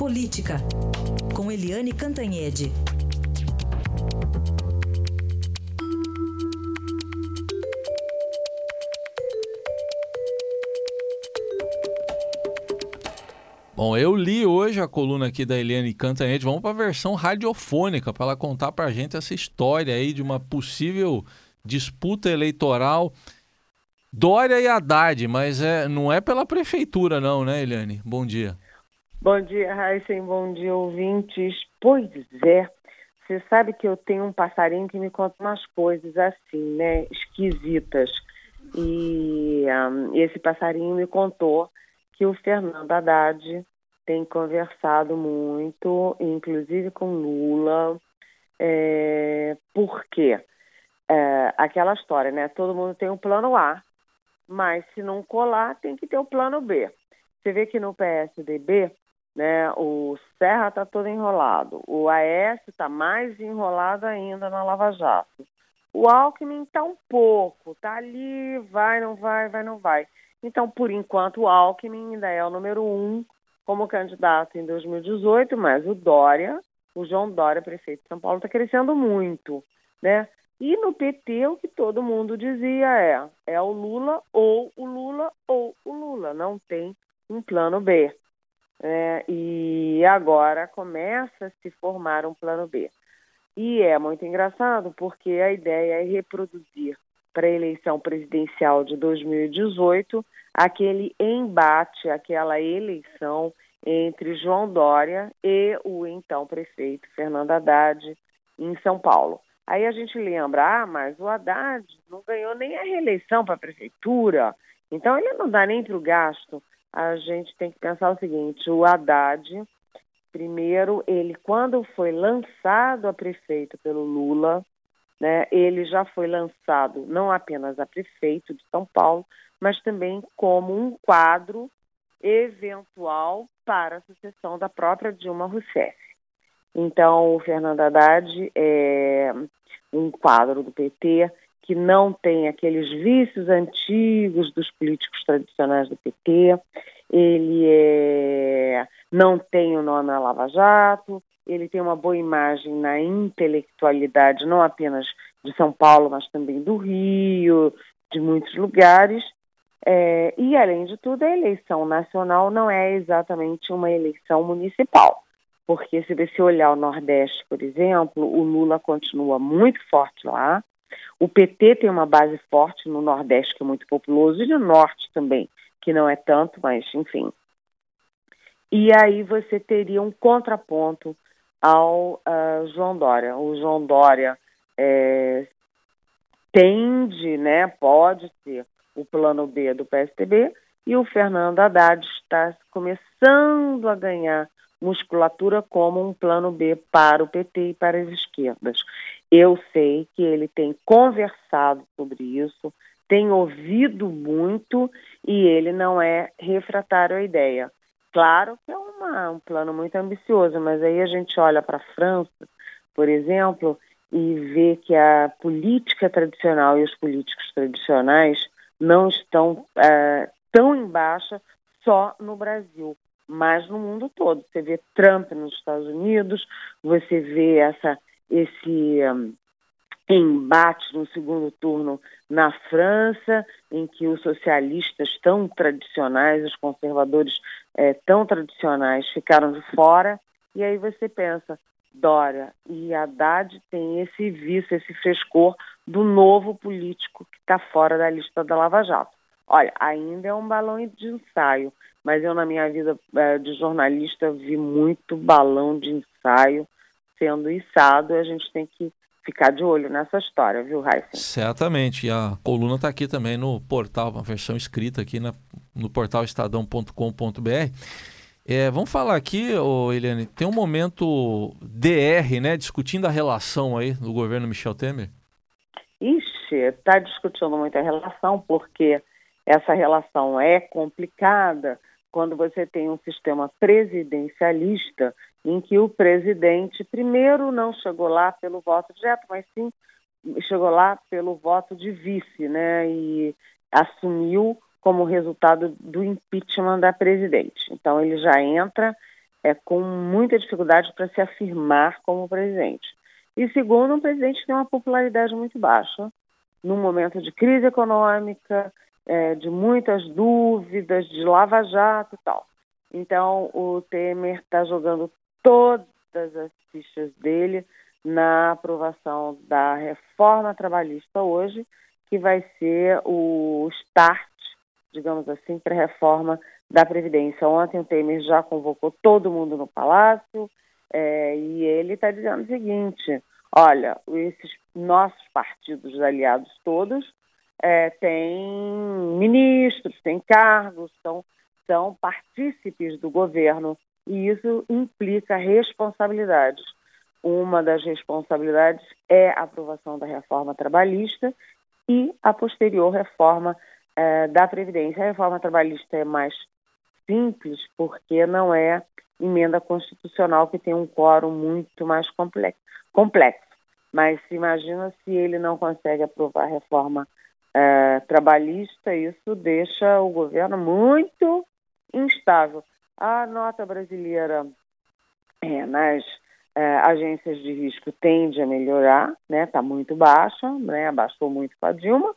Política, com Eliane Cantanhede. Bom, eu li hoje a coluna aqui da Eliane Cantanhede. Vamos para a versão radiofônica para ela contar para a gente essa história aí de uma possível disputa eleitoral Dória e Haddad, mas é, não é pela prefeitura não, né, Eliane? Bom dia. Bom dia, Raíssen. Bom dia, ouvintes. Pois é, você sabe que eu tenho um passarinho que me conta umas coisas assim, né, esquisitas. E um, esse passarinho me contou que o Fernando Haddad tem conversado muito, inclusive com Lula. É, por quê? É, aquela história, né? Todo mundo tem um plano A, mas se não colar, tem que ter o plano B. Você vê que no PSDB, né, o Serra está todo enrolado, o AS está mais enrolado ainda na Lava Jato. O Alckmin está um pouco, está ali, vai, não vai, vai, não vai. Então, por enquanto, o Alckmin ainda é o número um como candidato em 2018, mas o Dória, o João Dória, prefeito de São Paulo, está crescendo muito, né? E no PT o que todo mundo dizia é é o Lula ou o Lula ou o Lula, não tem um plano B. É, e agora começa a se formar um plano B. E é muito engraçado porque a ideia é reproduzir para a eleição presidencial de 2018 aquele embate, aquela eleição entre João Dória e o então prefeito Fernando Haddad em São Paulo. Aí a gente lembra, ah, mas o Haddad não ganhou nem a reeleição para a prefeitura, então ele não dá nem para o gasto. A gente tem que pensar o seguinte: o Haddad, primeiro, ele, quando foi lançado a prefeito pelo Lula, né, ele já foi lançado não apenas a prefeito de São Paulo, mas também como um quadro eventual para a sucessão da própria Dilma Rousseff. Então, o Fernando Haddad é um quadro do PT que não tem aqueles vícios antigos dos políticos tradicionais do PT, ele é, não tem o nome a Lava Jato, ele tem uma boa imagem na intelectualidade, não apenas de São Paulo, mas também do Rio, de muitos lugares. É, e, além de tudo, a eleição nacional não é exatamente uma eleição municipal porque se você olhar o Nordeste, por exemplo, o Lula continua muito forte lá, o PT tem uma base forte no Nordeste, que é muito populoso, e no Norte também, que não é tanto, mas enfim. E aí você teria um contraponto ao uh, João Dória. O João Dória é, tende, né, pode ser o plano B do PSDB, e o Fernando Haddad está começando a ganhar musculatura como um plano B para o PT e para as esquerdas. Eu sei que ele tem conversado sobre isso, tem ouvido muito e ele não é refratário à ideia. Claro que é uma, um plano muito ambicioso, mas aí a gente olha para a França, por exemplo, e vê que a política tradicional e os políticos tradicionais não estão é, tão em baixa só no Brasil mas no mundo todo. Você vê Trump nos Estados Unidos, você vê essa, esse um, embate no segundo turno na França, em que os socialistas tão tradicionais, os conservadores é, tão tradicionais ficaram de fora, e aí você pensa, Dória e Haddad têm esse vício, esse frescor do novo político que está fora da lista da Lava Jato. Olha, ainda é um balão de ensaio, mas eu na minha vida é, de jornalista vi muito balão de ensaio sendo içado a gente tem que ficar de olho nessa história, viu, Raíssa? Certamente, e a coluna está aqui também no portal, uma versão escrita aqui na, no portal estadão.com.br. É, vamos falar aqui, ô Eliane, tem um momento DR, né, discutindo a relação aí do governo Michel Temer? Ixi, está discutindo muito a relação, porque essa relação é complicada, quando você tem um sistema presidencialista em que o presidente primeiro não chegou lá pelo voto direto, mas sim chegou lá pelo voto de vice, né? E assumiu como resultado do impeachment da presidente. Então ele já entra é, com muita dificuldade para se afirmar como presidente. E segundo, um presidente que tem uma popularidade muito baixa, num momento de crise econômica, é, de muitas dúvidas, de lava-jato e tal. Então, o Temer está jogando todas as fichas dele na aprovação da reforma trabalhista hoje, que vai ser o start, digamos assim, para a reforma da Previdência. Ontem o Temer já convocou todo mundo no Palácio é, e ele está dizendo o seguinte: olha, esses nossos partidos aliados todos é, têm ministros, têm cargos, são, são partícipes do governo e isso implica responsabilidades. Uma das responsabilidades é a aprovação da reforma trabalhista e a posterior reforma é, da Previdência. A reforma trabalhista é mais simples porque não é emenda constitucional que tem um quórum muito mais complexo. complexo. Mas imagina se ele não consegue aprovar a reforma é, trabalhista, isso deixa o governo muito instável. A nota brasileira é, nas é, agências de risco tende a melhorar, né? Está muito baixa, né? Abaixou muito com a Dilma.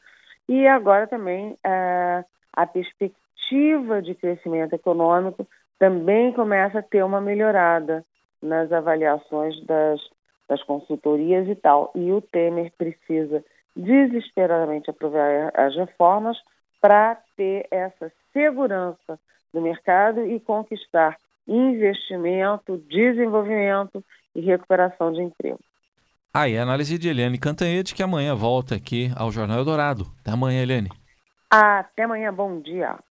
E agora também é, a perspectiva de crescimento econômico também começa a ter uma melhorada nas avaliações das, das consultorias e tal. E o Temer precisa desesperadamente aprovar as reformas para ter essa segurança do mercado e conquistar investimento, desenvolvimento e recuperação de emprego. Aí, ah, análise de Eliane Cantanhede, que amanhã volta aqui ao Jornal Eldorado. Até amanhã, Eliane. Até amanhã, bom dia.